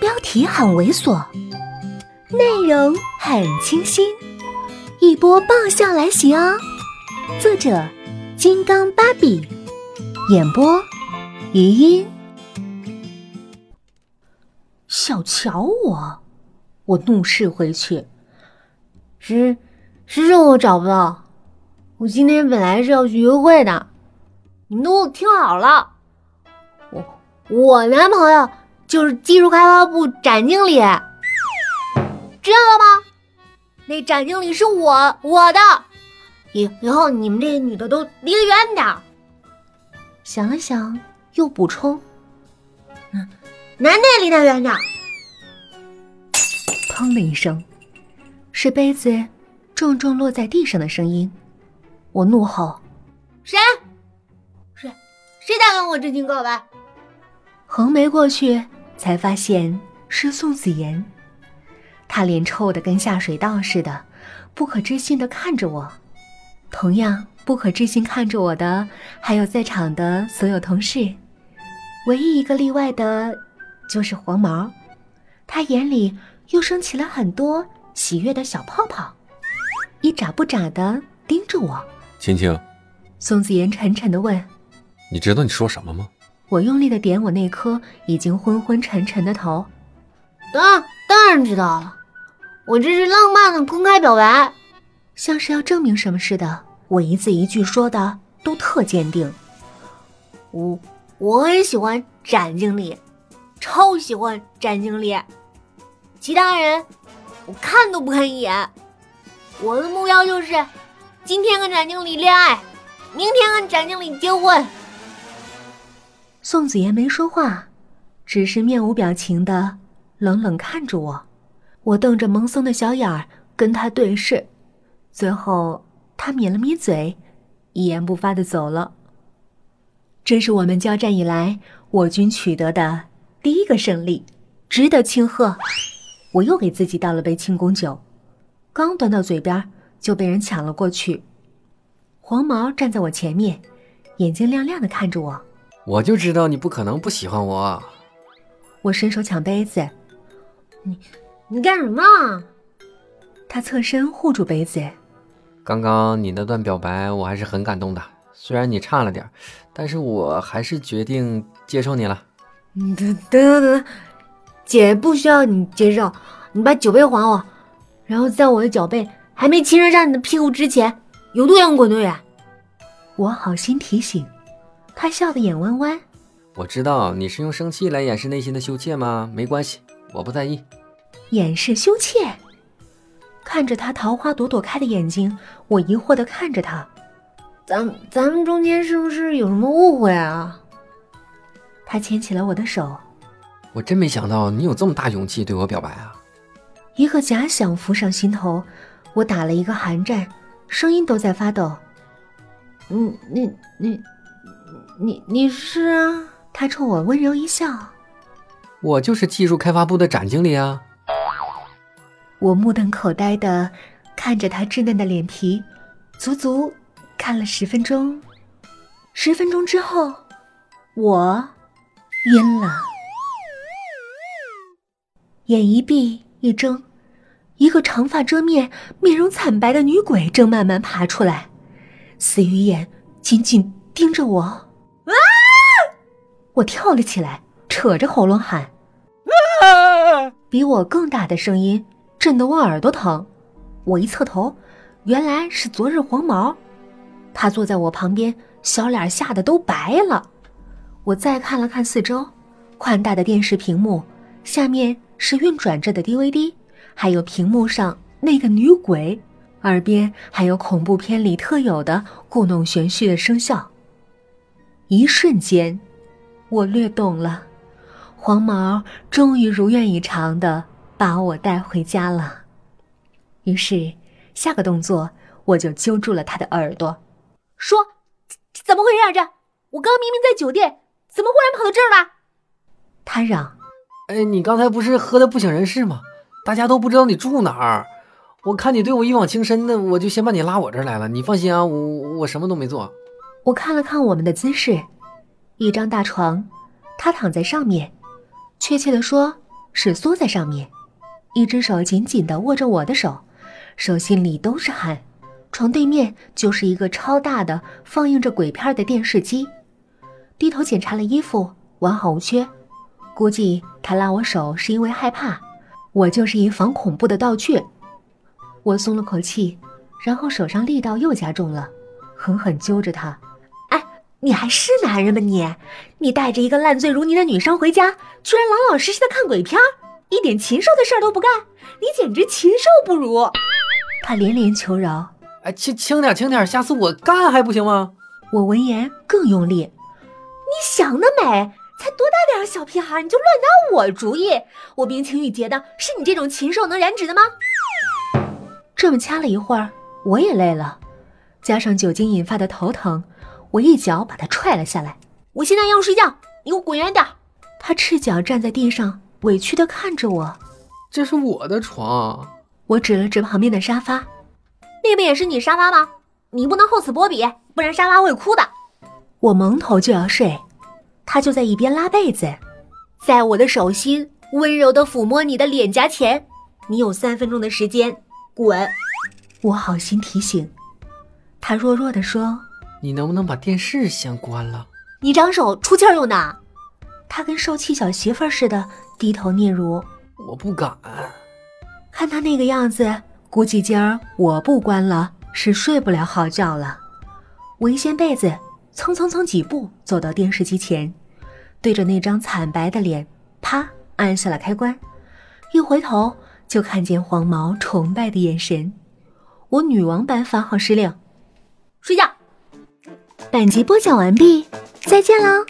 标题很猥琐，内容很清新，一波爆笑来袭哦！作者：金刚芭比，演播：余音。小瞧我，我怒视回去，是是我找不到，我今天本来是要去约会的，你们都给我听好了，我我男朋友。就是技术开发部展经理，知道了吗？那展经理是我我的，以以后你们这些女的都离得远点。想了想，又补充：“，男的也离他远点。”砰的一声，是杯子重重落在地上的声音。我怒吼：“谁？谁？谁敢跟我真情告白？”横眉过去。才发现是宋子妍，他脸臭的跟下水道似的，不可置信的看着我。同样不可置信看着我的，还有在场的所有同事，唯一一个例外的，就是黄毛，他眼里又升起了很多喜悦的小泡泡，一眨不眨的盯着我。青青，宋子妍沉沉的问：“你知道你说什么吗？”我用力的点我那颗已经昏昏沉沉的头，当当然知道了，我这是浪漫的公开表白，像是要证明什么似的。我一字一句说的都特坚定。我我很喜欢展经理，超喜欢展经理，其他人我看都不看一眼。我的目标就是今天跟展经理恋爱，明天跟展经理结婚。宋子妍没说话，只是面无表情的冷冷看着我。我瞪着萌松的小眼儿跟他对视，最后他抿了抿嘴，一言不发的走了。这是我们交战以来我军取得的第一个胜利，值得庆贺。我又给自己倒了杯庆功酒，刚端到嘴边就被人抢了过去。黄毛站在我前面，眼睛亮亮的看着我。我就知道你不可能不喜欢我。我伸手抢杯子，你你干什么？他侧身护住杯子。刚刚你那段表白我还是很感动的，虽然你差了点，但是我还是决定接受你了。等等等等，姐不需要你接受，你把酒杯还我，然后在我的脚背还没亲热上你的屁股之前，有多远滚多远。我好心提醒。他笑得眼弯弯。我知道你是用生气来掩饰内心的羞怯吗？没关系，我不在意。掩饰羞怯？看着他桃花朵朵开的眼睛，我疑惑的看着他。咱咱们中间是不是有什么误会啊？他牵起了我的手。我真没想到你有这么大勇气对我表白啊！一个假想浮上心头，我打了一个寒战，声音都在发抖。嗯，你你。你你是啊？他冲我温柔一笑。我就是技术开发部的展经理啊。我目瞪口呆的看着他稚嫩的脸皮，足足看了十分钟。十分钟之后，我晕了。眼一闭一睁，一个长发遮面、面容惨白的女鬼正慢慢爬出来，死鱼眼紧紧盯着我。我跳了起来，扯着喉咙喊：“比我更大的声音震得我耳朵疼。”我一侧头，原来是昨日黄毛，他坐在我旁边，小脸吓得都白了。我再看了看四周，宽大的电视屏幕下面是运转着的 DVD，还有屏幕上那个女鬼，耳边还有恐怖片里特有的故弄玄虚的声效。一瞬间。我略懂了，黄毛终于如愿以偿的把我带回家了。于是，下个动作我就揪住了他的耳朵，说：“怎么回事？啊这我刚明明在酒店，怎么忽然跑到这儿了？”他嚷：“哎，你刚才不是喝的不省人事吗？大家都不知道你住哪儿。我看你对我一往情深的，我就先把你拉我这儿来了。你放心啊，我我什么都没做。”我看了看我们的姿势。一张大床，他躺在上面，确切的说，是缩在上面，一只手紧紧地握着我的手，手心里都是汗。床对面就是一个超大的放映着鬼片的电视机。低头检查了衣服，完好无缺。估计他拉我手是因为害怕，我就是一防恐怖的道具。我松了口气，然后手上力道又加重了，狠狠揪着他。哎，你还是男人吗你？你带着一个烂醉如泥的女生回家，居然老老实实的看鬼片，一点禽兽的事儿都不干，你简直禽兽不如！他连连求饶。哎，轻轻点，轻点，下次我干还不行吗？我闻言更用力。你想得美！才多大点小屁孩，你就乱打我主意？我冰清玉洁的，是你这种禽兽能染指的吗？这么掐了一会儿，我也累了，加上酒精引发的头疼，我一脚把他踹了下来。我现在要睡觉，你给我滚远点！他赤脚站在地上，委屈的看着我。这是我的床。我指了指旁边的沙发。那不也是你沙发吗？你不能厚此薄彼，不然沙发会哭的。我蒙头就要睡，他就在一边拉被子，在我的手心温柔的抚摸你的脸颊前。你有三分钟的时间，滚！我好心提醒。他弱弱的说：“你能不能把电视先关了？你长手出气用的。”他跟受气小媳妇似的低头嗫嚅。我不敢。看他那个样子。估计今儿我不关了，是睡不了好觉了。我一掀被子，蹭蹭蹭几步走到电视机前，对着那张惨白的脸，啪按下了开关。一回头就看见黄毛崇拜的眼神。我女王般发号施令：睡觉。本集播讲完毕，再见喽。